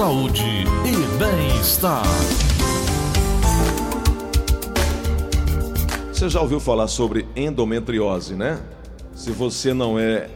saúde e bem-estar. Você já ouviu falar sobre endometriose, né? Se você não é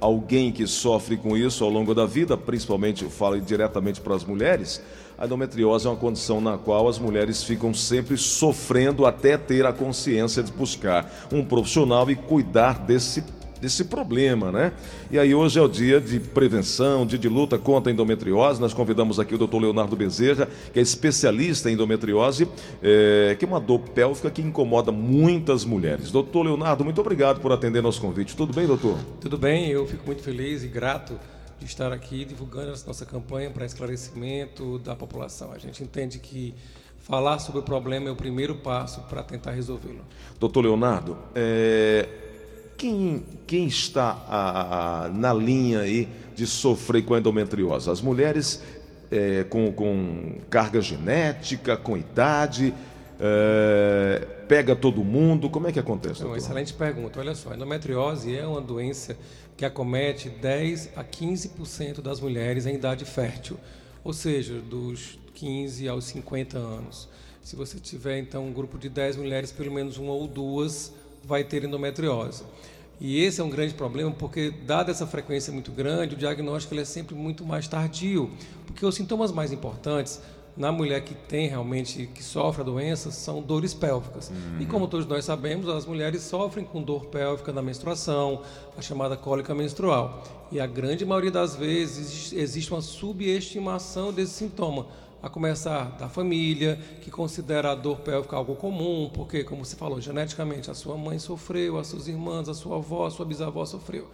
alguém que sofre com isso ao longo da vida, principalmente eu falo diretamente para as mulheres, a endometriose é uma condição na qual as mulheres ficam sempre sofrendo até ter a consciência de buscar um profissional e cuidar desse desse problema, né? E aí hoje é o dia de prevenção, dia de luta contra a endometriose. Nós convidamos aqui o doutor Leonardo Bezerra, que é especialista em endometriose, é, que é uma dor pélvica que incomoda muitas mulheres. Doutor Leonardo, muito obrigado por atender nosso convite. Tudo bem, doutor? Tudo bem, eu fico muito feliz e grato de estar aqui divulgando essa nossa campanha para esclarecimento da população. A gente entende que falar sobre o problema é o primeiro passo para tentar resolvê-lo. Doutor Leonardo, é, quem, quem está a, a, na linha aí de sofrer com endometriose? As mulheres é, com, com carga genética, com idade, é, pega todo mundo? Como é que acontece? Uma excelente pergunta. Olha só, a endometriose é uma doença que acomete 10 a 15% das mulheres em idade fértil, ou seja, dos 15 aos 50 anos. Se você tiver então um grupo de 10 mulheres, pelo menos uma ou duas vai ter endometriose. E esse é um grande problema porque, dada essa frequência muito grande, o diagnóstico é sempre muito mais tardio, porque os sintomas mais importantes na mulher que tem realmente, que sofre a doença, são dores pélvicas. Uhum. E como todos nós sabemos, as mulheres sofrem com dor pélvica na menstruação, a chamada cólica menstrual. E a grande maioria das vezes existe uma subestimação desse sintoma a começar da família, que considera a dor pélvica algo comum, porque, como você falou, geneticamente a sua mãe sofreu, as suas irmãs, a sua avó, a sua bisavó sofreu.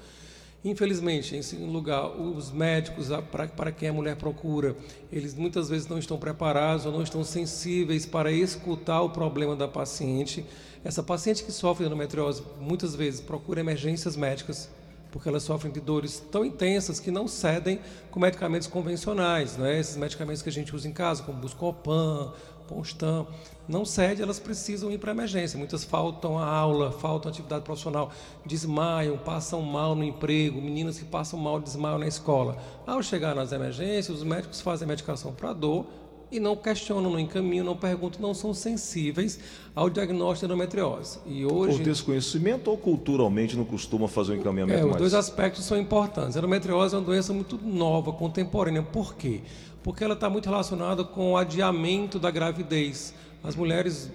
Infelizmente, em segundo lugar, os médicos, para, para quem a mulher procura, eles muitas vezes não estão preparados ou não estão sensíveis para escutar o problema da paciente. Essa paciente que sofre de endometriose muitas vezes procura emergências médicas porque elas sofrem de dores tão intensas que não cedem com medicamentos convencionais, né? esses medicamentos que a gente usa em casa, como Buscopan, Ponstan, não cede, elas precisam ir para emergência. Muitas faltam a aula, faltam atividade profissional, desmaiam, passam mal no emprego, meninas que passam mal, desmaiam na escola. Ao chegar nas emergências, os médicos fazem medicação para dor, e não questionam, não encaminham, não perguntam, não são sensíveis ao diagnóstico de endometriose. E hoje, Por desconhecimento ou culturalmente não costuma fazer um encaminhamento é, mais? Os dois aspectos são importantes. A endometriose é uma doença muito nova, contemporânea. Por quê? Porque ela está muito relacionada com o adiamento da gravidez. As mulheres,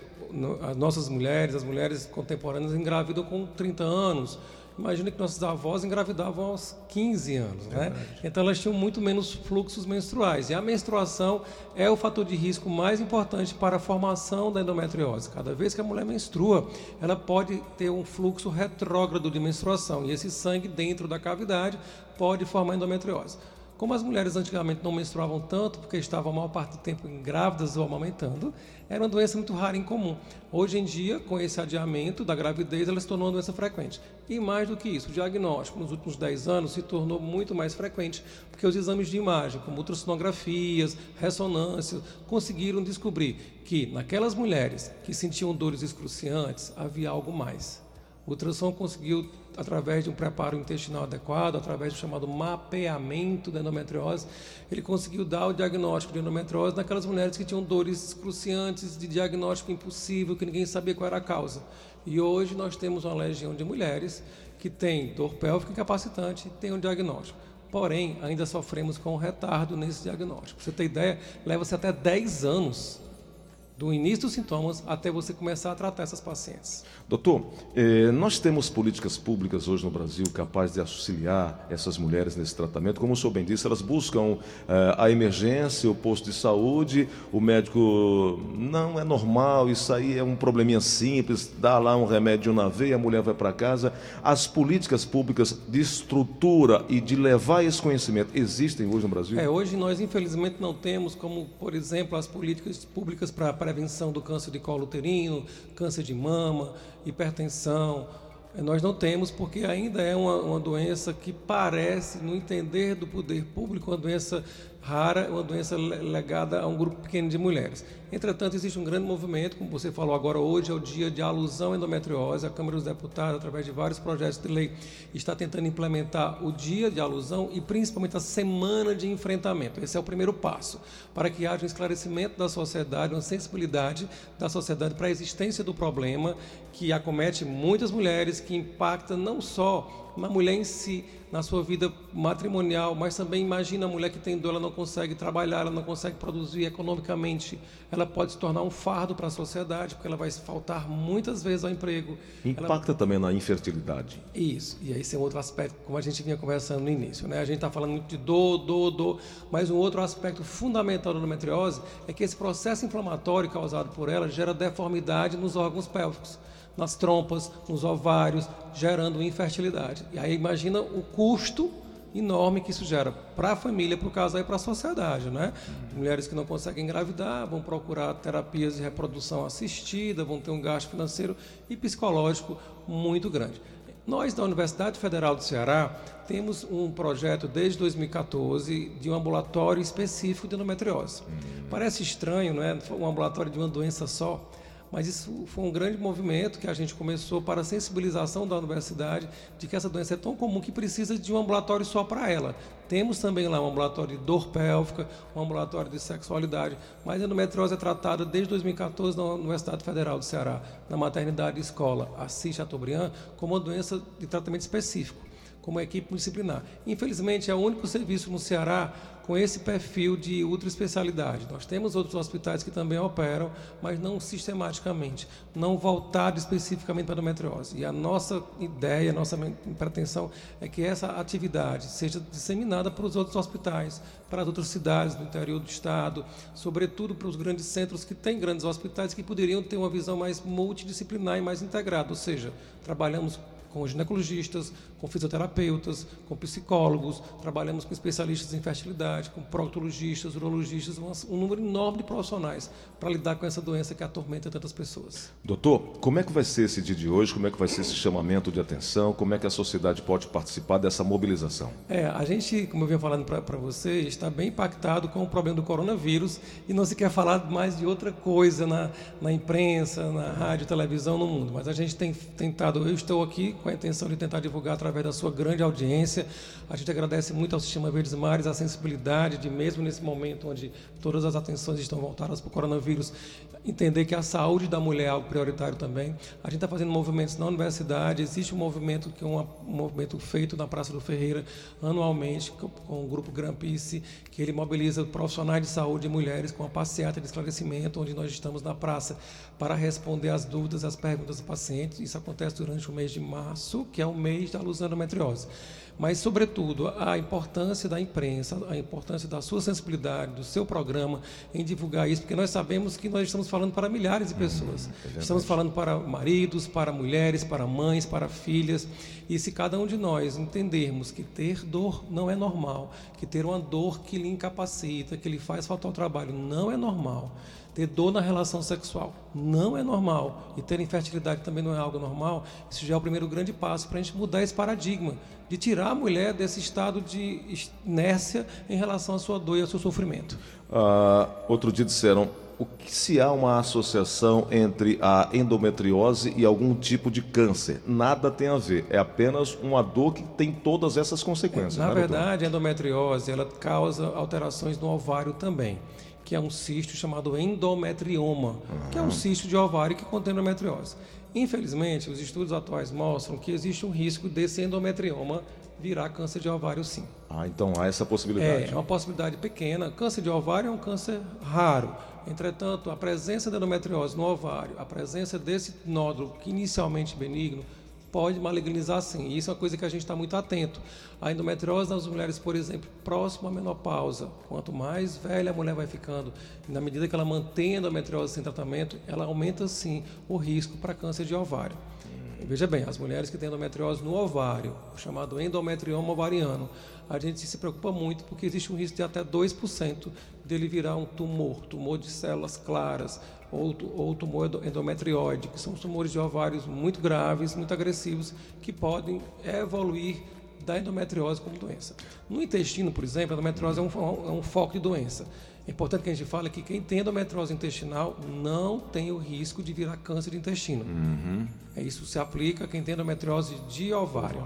as nossas mulheres, as mulheres contemporâneas engravidam com 30 anos, Imagina que nossos avós engravidavam aos 15 anos, né? Então elas tinham muito menos fluxos menstruais. E a menstruação é o fator de risco mais importante para a formação da endometriose. Cada vez que a mulher menstrua, ela pode ter um fluxo retrógrado de menstruação. E esse sangue dentro da cavidade pode formar endometriose. Como as mulheres antigamente não menstruavam tanto, porque estavam a maior parte do tempo grávidas ou amamentando, era uma doença muito rara e incomum. Hoje em dia, com esse adiamento da gravidez, ela se tornou uma doença frequente. E mais do que isso, o diagnóstico nos últimos 10 anos se tornou muito mais frequente, porque os exames de imagem, como ultrassonografias, ressonâncias, conseguiram descobrir que naquelas mulheres que sentiam dores excruciantes, havia algo mais. O ultrassom conseguiu através de um preparo intestinal adequado, através do chamado mapeamento da endometriose, ele conseguiu dar o diagnóstico de endometriose naquelas mulheres que tinham dores cruciantes, de diagnóstico impossível, que ninguém sabia qual era a causa. E hoje nós temos uma legião de mulheres que têm dor pélvica incapacitante e têm um diagnóstico. Porém, ainda sofremos com um retardo nesse diagnóstico. Pra você ter ideia, leva-se até 10 anos do início dos sintomas até você começar a tratar essas pacientes. Doutor, eh, nós temos políticas públicas hoje no Brasil capazes de auxiliar essas mulheres nesse tratamento. Como o senhor bem disse, elas buscam eh, a emergência, o posto de saúde, o médico não é normal, isso aí é um probleminha simples, dá lá um remédio na veia, a mulher vai para casa. As políticas públicas de estrutura e de levar esse conhecimento existem hoje no Brasil? É, hoje nós infelizmente não temos, como por exemplo, as políticas públicas para prevenção do câncer de colo uterino, câncer de mama, hipertensão. Eh, nós não temos porque ainda é uma, uma doença que parece, no entender do poder público, uma doença rara, é uma doença legada a um grupo pequeno de mulheres. Entretanto, existe um grande movimento, como você falou agora, hoje é o dia de alusão à endometriose. A Câmara dos Deputados, através de vários projetos de lei, está tentando implementar o dia de alusão e principalmente a semana de enfrentamento. Esse é o primeiro passo, para que haja um esclarecimento da sociedade, uma sensibilidade da sociedade para a existência do problema que acomete muitas mulheres, que impacta não só na mulher em si, na sua vida matrimonial, mas também imagina a mulher que tem dor, ela não consegue trabalhar, ela não consegue produzir economicamente, ela pode se tornar um fardo para a sociedade, porque ela vai faltar muitas vezes ao emprego. Impacta ela... também na infertilidade. Isso, e aí esse é um outro aspecto, como a gente vinha conversando no início, né? A gente está falando muito de dor, dor, dor, mas um outro aspecto fundamental da endometriose é que esse processo inflamatório causado por ela gera deformidade nos órgãos pélvicos nas trompas, nos ovários, gerando infertilidade. E aí imagina o custo enorme que isso gera para a família, para o casal e para a sociedade, né? Mulheres que não conseguem engravidar vão procurar terapias de reprodução assistida, vão ter um gasto financeiro e psicológico muito grande. Nós da Universidade Federal do Ceará temos um projeto desde 2014 de um ambulatório específico de endometriose. Parece estranho, não é? Um ambulatório de uma doença só, mas isso foi um grande movimento que a gente começou para a sensibilização da universidade de que essa doença é tão comum que precisa de um ambulatório só para ela. Temos também lá um ambulatório de dor pélvica, um ambulatório de sexualidade, mas a endometriose é tratada desde 2014 na Universidade Federal do Ceará, na maternidade escola Assis Chateaubriand, como uma doença de tratamento específico como equipe multidisciplinar. Infelizmente, é o único serviço no Ceará com esse perfil de ultraespecialidade. Nós temos outros hospitais que também operam, mas não sistematicamente, não voltado especificamente para a endometriose. E a nossa ideia, a nossa pretensão é que essa atividade seja disseminada para os outros hospitais, para as outras cidades do interior do estado, sobretudo para os grandes centros que têm grandes hospitais que poderiam ter uma visão mais multidisciplinar e mais integrada, ou seja, trabalhamos com ginecologistas, com fisioterapeutas, com psicólogos, trabalhamos com especialistas em fertilidade, com proctologistas, urologistas, um, número enorme de profissionais para lidar com essa doença que atormenta tantas pessoas. Doutor, como é que vai ser esse dia de hoje? Como é que vai ser esse chamamento de atenção? Como é que a sociedade pode participar dessa mobilização? É, a gente, como eu vinha falando para você, está bem impactado com o problema do coronavírus e não se quer falar mais de outra coisa na, na imprensa, na rádio, televisão, no mundo. Mas a gente tem tentado, eu estou aqui com a intenção de tentar divulgar através da sua grande audiência. A gente agradece muito ao Sistema Verdes Mares a sensibilidade de, mesmo nesse momento onde todas as atenções estão voltadas para o coronavírus, entender que a saúde da mulher é algo prioritário também. A gente está fazendo movimentos na universidade, existe um movimento que é um, movimento feito na Praça do Ferreira anualmente com, o grupo Grampice, que ele mobiliza profissionais de saúde e mulheres com uma passeata de esclarecimento, onde nós estamos na praça para responder às dúvidas, às perguntas dos pacientes. Isso acontece durante o mês de março, que é o mês da luz da endometriose mas, sobretudo, a importância da imprensa, a importância da sua sensibilidade, do seu programa em divulgar isso, porque nós sabemos que nós estamos falando para milhares de pessoas. Hum, estamos falando para maridos, para mulheres, para mães, para filhas. E se cada um de nós entendermos que ter dor não é normal, que ter uma dor que lhe incapacita, que lhe faz faltar ao trabalho não é normal, ter dor na relação sexual não é normal e ter infertilidade também não é algo normal, isso já é o primeiro grande passo para a gente mudar esse paradigma, de tirar a mulher desse estado de inércia em relação à sua dor e ao seu sofrimento. Uh, outro dia disseram o que se há uma associação entre a endometriose e algum tipo de câncer. Nada tem a ver, é apenas uma dor que tem todas essas consequências. Na né, verdade, doutor? a endometriose ela causa alterações no ovário também que é um cisto chamado endometrioma, uhum. que é um cisto de ovário que contém endometriose. Infelizmente, os estudos atuais mostram que existe um risco desse endometrioma virar câncer de ovário sim. Ah, então há essa possibilidade. É, é uma possibilidade pequena. Câncer de ovário é um câncer raro. Entretanto, a presença da endometriose no ovário, a presença desse nódulo que inicialmente benigno, pode malignizar sim. E isso é uma coisa que a gente está muito atento. A endometriose nas mulheres, por exemplo, próximo à menopausa, quanto mais velha a mulher vai ficando, na medida que ela mantém a endometriose sem tratamento, ela aumenta sim o risco para câncer de ovário. Veja bem, as mulheres que têm endometriose no ovário, chamado endometrioma ovariano, a gente se preocupa muito porque existe um risco de até 2% dele virar um tumor, tumor de células claras, ou, ou tumor endometrióide, que são tumores de ovários muito graves, muito agressivos, que podem evoluir da endometriose como doença. No intestino, por exemplo, a endometriose é um, é um foco de doença. É importante que a gente fale que quem tem endometriose intestinal não tem o risco de virar câncer de intestino. Uhum. É Isso se aplica a quem tem endometriose de ovário.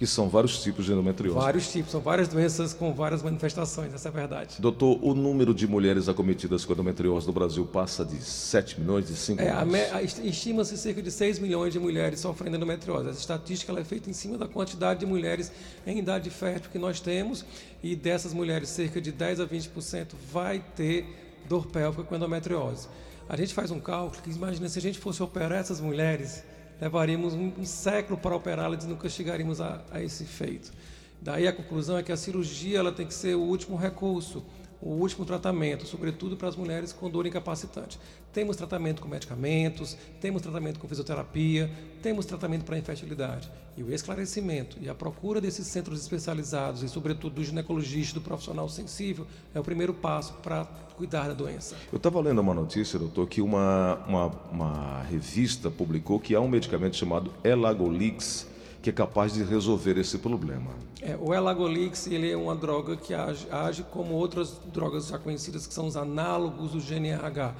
Que são vários tipos de endometriose. Vários tipos, são várias doenças com várias manifestações, essa é a verdade. Doutor, o número de mulheres acometidas com endometriose no Brasil passa de 7 milhões, de 5 É, milhões? Estima-se cerca de 6 milhões de mulheres sofrendo endometriose. Essa estatística é feita em cima da quantidade de mulheres em idade fértil que nós temos, e dessas mulheres, cerca de 10 a 20% vai ter dor pélvica com endometriose. A gente faz um cálculo que imagina se a gente fosse operar essas mulheres, levaríamos um, século para operá-las e nunca chegaríamos a, a esse feito. Daí a conclusão é que a cirurgia ela tem que ser o último recurso, o último tratamento, sobretudo para as mulheres com dor incapacitante. Temos tratamento com medicamentos, temos tratamento com fisioterapia, temos tratamento para infertilidade. E o esclarecimento e a procura desses centros especializados e, sobretudo, do ginecologista, do profissional sensível, é o primeiro passo para cuidar da doença. Eu estava lendo uma notícia, doutor, que uma, uma, uma revista publicou que há um medicamento chamado Elagolix que é capaz de resolver esse problema. É, o Elagolix ele é uma droga que age, age como outras drogas já conhecidas, que são os análogos do GNRH.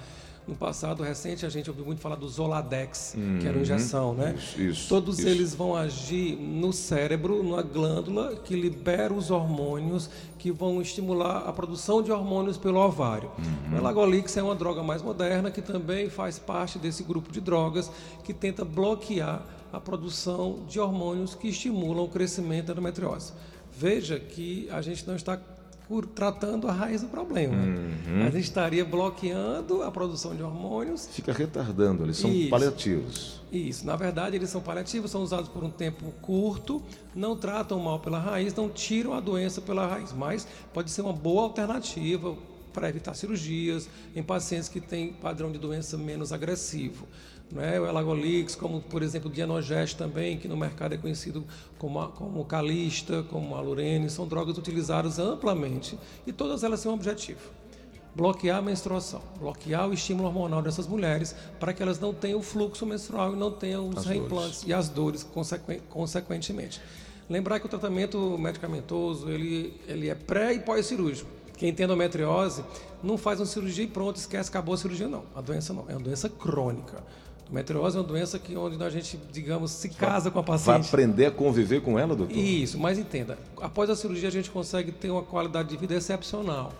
No passado recente, a gente ouviu muito falar do Zoladex, que era uma injeção, né? Isso, isso, Todos isso. eles vão agir no cérebro, numa glândula que libera os hormônios que vão estimular a produção de hormônios pelo ovário. O Elagolix é uma droga mais moderna que também faz parte desse grupo de drogas que tenta bloquear a produção de hormônios que estimulam o crescimento da endometriose. Veja que a gente não está tratando a raiz do problema. A gente estaria bloqueando a produção de hormônios Fica retardando, eles são Isso. paliativos. isso, na verdade, eles são paliativos, são usados por um tempo curto, não tratam mal pela raiz, não tiram a doença pela raiz, mas pode ser uma boa alternativa para evitar cirurgias em pacientes que têm padrão de doença menos agressivo. Né? O Elagolix, como por exemplo o Dianogest também, que no mercado é conhecido como, a- como Calista, como a Lurene, são drogas utilizadas amplamente e todas elas têm um objetivo bloquear a menstruação, bloquear o estímulo hormonal dessas mulheres para que elas não tenham o fluxo menstrual e não tenham os As reimplantes e as dores consequen- consequentemente. Lembrar que o tratamento medicamentoso ele, ele é pré e pós-cirúrgico. Quem tem endometriose não faz uma cirurgia e pronto, esquece, acabou a cirurgia, não. A doença não, é uma doença crônica. Endometriose é uma doença que onde a gente, digamos, se casa com a Vai paciente. aprender a conviver com ela, doutor? Isso, mas entenda, após a cirurgia a gente consegue ter uma qualidade de vida excepcional.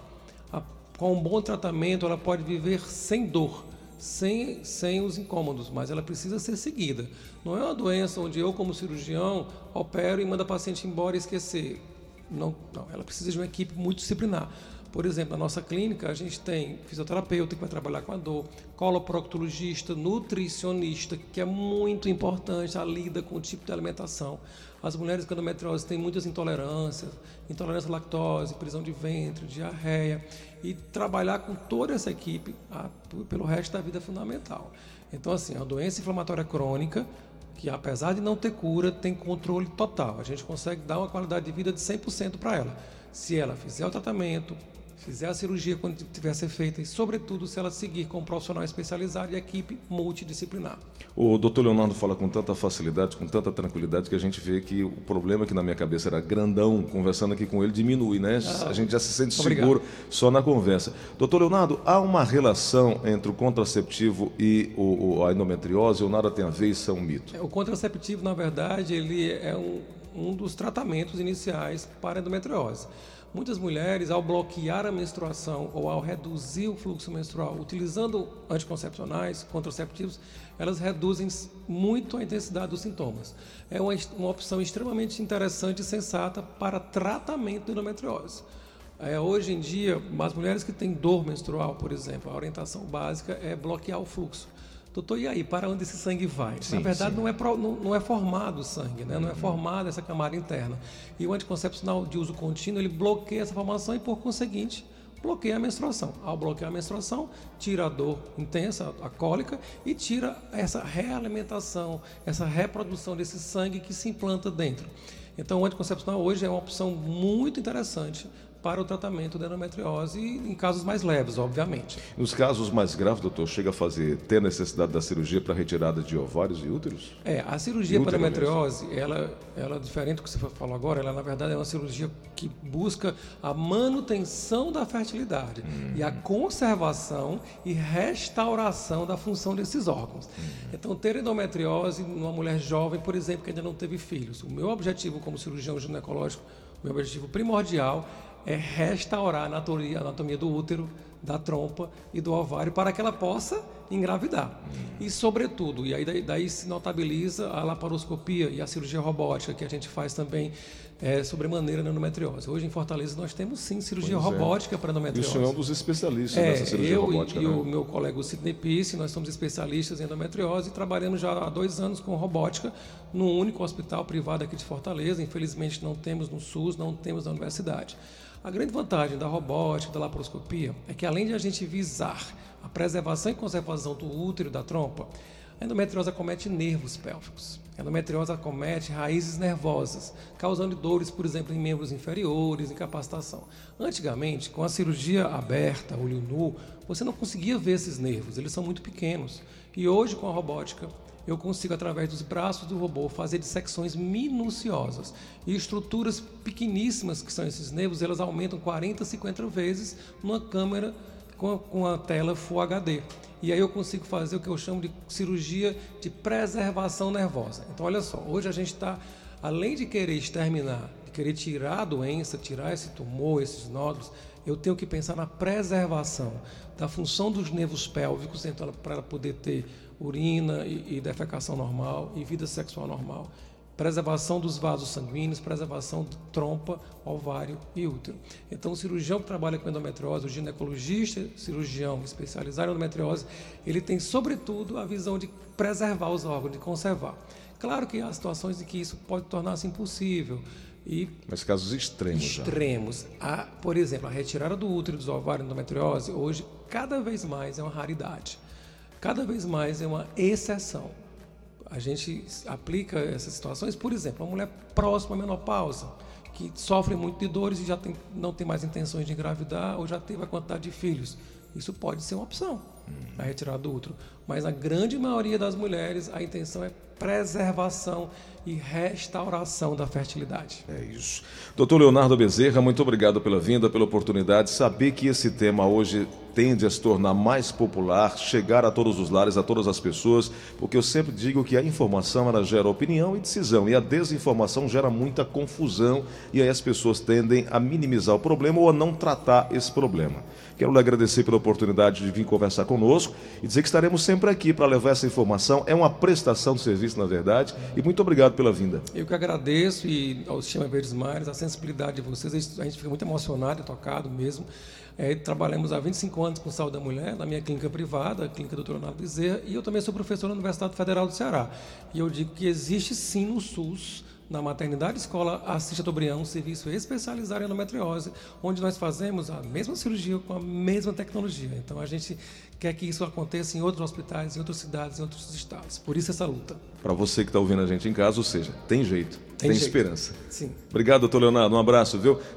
A- com um bom tratamento ela pode viver sem dor, sem, sem os incômodos, mas ela precisa ser seguida. Não é uma doença onde eu, como cirurgião, opero e mando a paciente embora e esquecer. Não, não, ela precisa de uma equipe multidisciplinar. Por exemplo, na nossa clínica, a gente tem fisioterapeuta que vai trabalhar com a dor, coloproctologista, nutricionista, que é muito importante, a lida com o tipo de alimentação. As mulheres com endometriose têm muitas intolerâncias, intolerância à lactose, prisão de ventre, diarreia, e trabalhar com toda essa equipe p- pelo resto da vida é fundamental. Então, assim, é uma doença inflamatória crônica, que apesar de não ter cura, tem controle total. A gente consegue dar uma qualidade de vida de 100% para ela. Se ela fizer o tratamento, fizer a cirurgia quando tiver a ser feita e, sobretudo, se ela seguir com um profissional especializado e equipe multidisciplinar. O doutor Leonardo fala com tanta facilidade, com tanta tranquilidade, que a gente vê que o problema que na minha cabeça era grandão, conversando aqui com ele, diminui, né? a gente já se sente Ah, obrigado. seguro só na conversa. Doutor Leonardo, há uma relação entre o contraceptivo e o, o- a endometriose ou nada tem a ver, isso é um mito? O contraceptivo, na verdade, ele é um, um dos tratamentos iniciais para endometriose. Muitas mulheres, ao bloquear a menstruação ou ao reduzir o fluxo menstrual, utilizando anticoncepcionais, contraceptivos, elas reduzem muito a intensidade dos sintomas. É uma, uma opção extremamente interessante e sensata para tratamento da endometriose. É, hoje em dia, as mulheres que têm dor menstrual, por exemplo, a orientação básica é bloquear o fluxo. Doutor, e aí, para onde esse sangue vai? Na verdade, Não, é pro- não, não é formado o sangue, né? não é formada essa camada interna. E o anticoncepcional de uso contínuo, ele bloqueia essa formação e, por conseguinte, bloqueia a menstruação. Ao bloquear a menstruação, tira a dor intensa, a cólica, e tira essa realimentação, essa reprodução desse sangue que se implanta dentro. Então, o anticoncepcional hoje é uma opção muito interessante para o tratamento da endometriose em casos mais leves, obviamente. Nos casos mais graves, doutor, chega a fazer ter necessidade da cirurgia para retirada de ovários e úteros? É, a cirurgia para endometriose, ela, ela diferente do que você falou agora, ela na verdade é uma cirurgia que busca a manutenção da fertilidade hum. e a conservação e restauração da função desses órgãos. Hum. Então, ter endometriose numa mulher jovem, por exemplo, que ainda não teve filhos. O meu objetivo como cirurgião ginecológico, o meu objetivo primordial é restaurar a anatomia, a anatomia do útero, da trompa e do ovário para que ela possa engravidar. E, sobretudo, e aí daí, daí, se notabiliza a laparoscopia e a cirurgia robótica que a gente faz também é, sobre maneira na endometriose. Hoje em Fortaleza nós temos sim cirurgia pois é. robótica é. para endometriose. Isso é um dos especialistas é, nessa cirurgia eu robótica. Eu né? e o meu colega Sidney Pisse, nós somos especialistas em endometriose e trabalhamos já há dois anos com robótica num único hospital privado aqui de Fortaleza. Infelizmente não temos no SUS, não temos na universidade. A grande vantagem da robótica, da laparoscopia, é que além de a gente visar a preservação e conservação do útero e da trompa, a endometriose acomete nervos pélvicos. A endometriose acomete raízes nervosas, causando dores, por exemplo, em membros inferiores, incapacitação. Antigamente, com a cirurgia aberta, olho nu, você não conseguia ver esses nervos, eles são muito pequenos. E hoje, com a robótica, eu consigo, através dos braços do robô, fazer dissecções minuciosas. E estruturas pequeníssimas, que são esses nervos, elas aumentam 40, 50 vezes numa câmera com a, com a tela Full HD. E aí eu consigo fazer o que eu chamo de cirurgia de preservação nervosa. Então, olha só, hoje a gente está, além de querer exterminar, de querer tirar a doença, tirar esse tumor, esses nódulos, eu tenho que pensar na preservação da função dos nervos pélvicos, então, para poder ter urina e, e defecação normal e vida sexual normal preservação dos vasos sanguíneos, preservação de trompa, ovário e útero. Então, o cirurgião que trabalha com endometriose, o ginecologista, cirurgião especializado em endometriose, ele tem, sobretudo, a visão de preservar os órgãos, de conservar. Claro que há situações em que isso pode tornar-se impossível. E Mas casos extremos. Extremos. A, por exemplo, a retirada do útero dos ovários endometriose, hoje, cada vez mais é uma raridade. Cada vez mais é uma exceção a gente aplica essas situações, por exemplo, uma mulher próxima à menopausa, que sofre muito de dores e já tem, não tem mais intenções de engravidar ou já teve a quantidade de filhos. Isso pode ser uma opção, a retirada do útero. Mas na grande maioria das mulheres, a intenção é preservação e restauração da fertilidade. É isso. Doutor Leonardo Bezerra, muito obrigado pela vinda, pela oportunidade. Saber que esse tema hoje tende a se tornar mais popular, chegar a todos os lares, a todas as pessoas, porque eu sempre digo que a informação ela gera opinião e decisão, e a desinformação gera muita confusão, e aí as pessoas tendem a minimizar o problema ou a não tratar esse problema. Quero lhe agradecer pela oportunidade de vir conversar conosco e dizer que estaremos sempre aqui para levar essa informação. É uma prestação de serviço, na verdade, e muito obrigado pela vinda. Eu que agradeço e ao Sistema Verdes Mares, a sensibilidade de vocês, a gente fica muito emocionado e tocado mesmo. É, trabalhamos há 25 anos com saúde da mulher, na minha clínica privada, a clínica Dr. Leonardo Bezerra, e eu também sou professor na Universidade Federal do Ceará. E eu digo que existe sim no SUS na maternidade escola Assis Chateaubriand, um serviço especializado em endometriose, onde nós fazemos a mesma cirurgia com a mesma tecnologia. Então a gente quer que isso aconteça em outros hospitais, em outras cidades, em outros estados. Por isso essa luta. Para você que está ouvindo a gente em casa, ou seja, tem jeito, tem, tem jeito. esperança. Sim. Obrigado, doutor Leonardo. Um abraço, viu?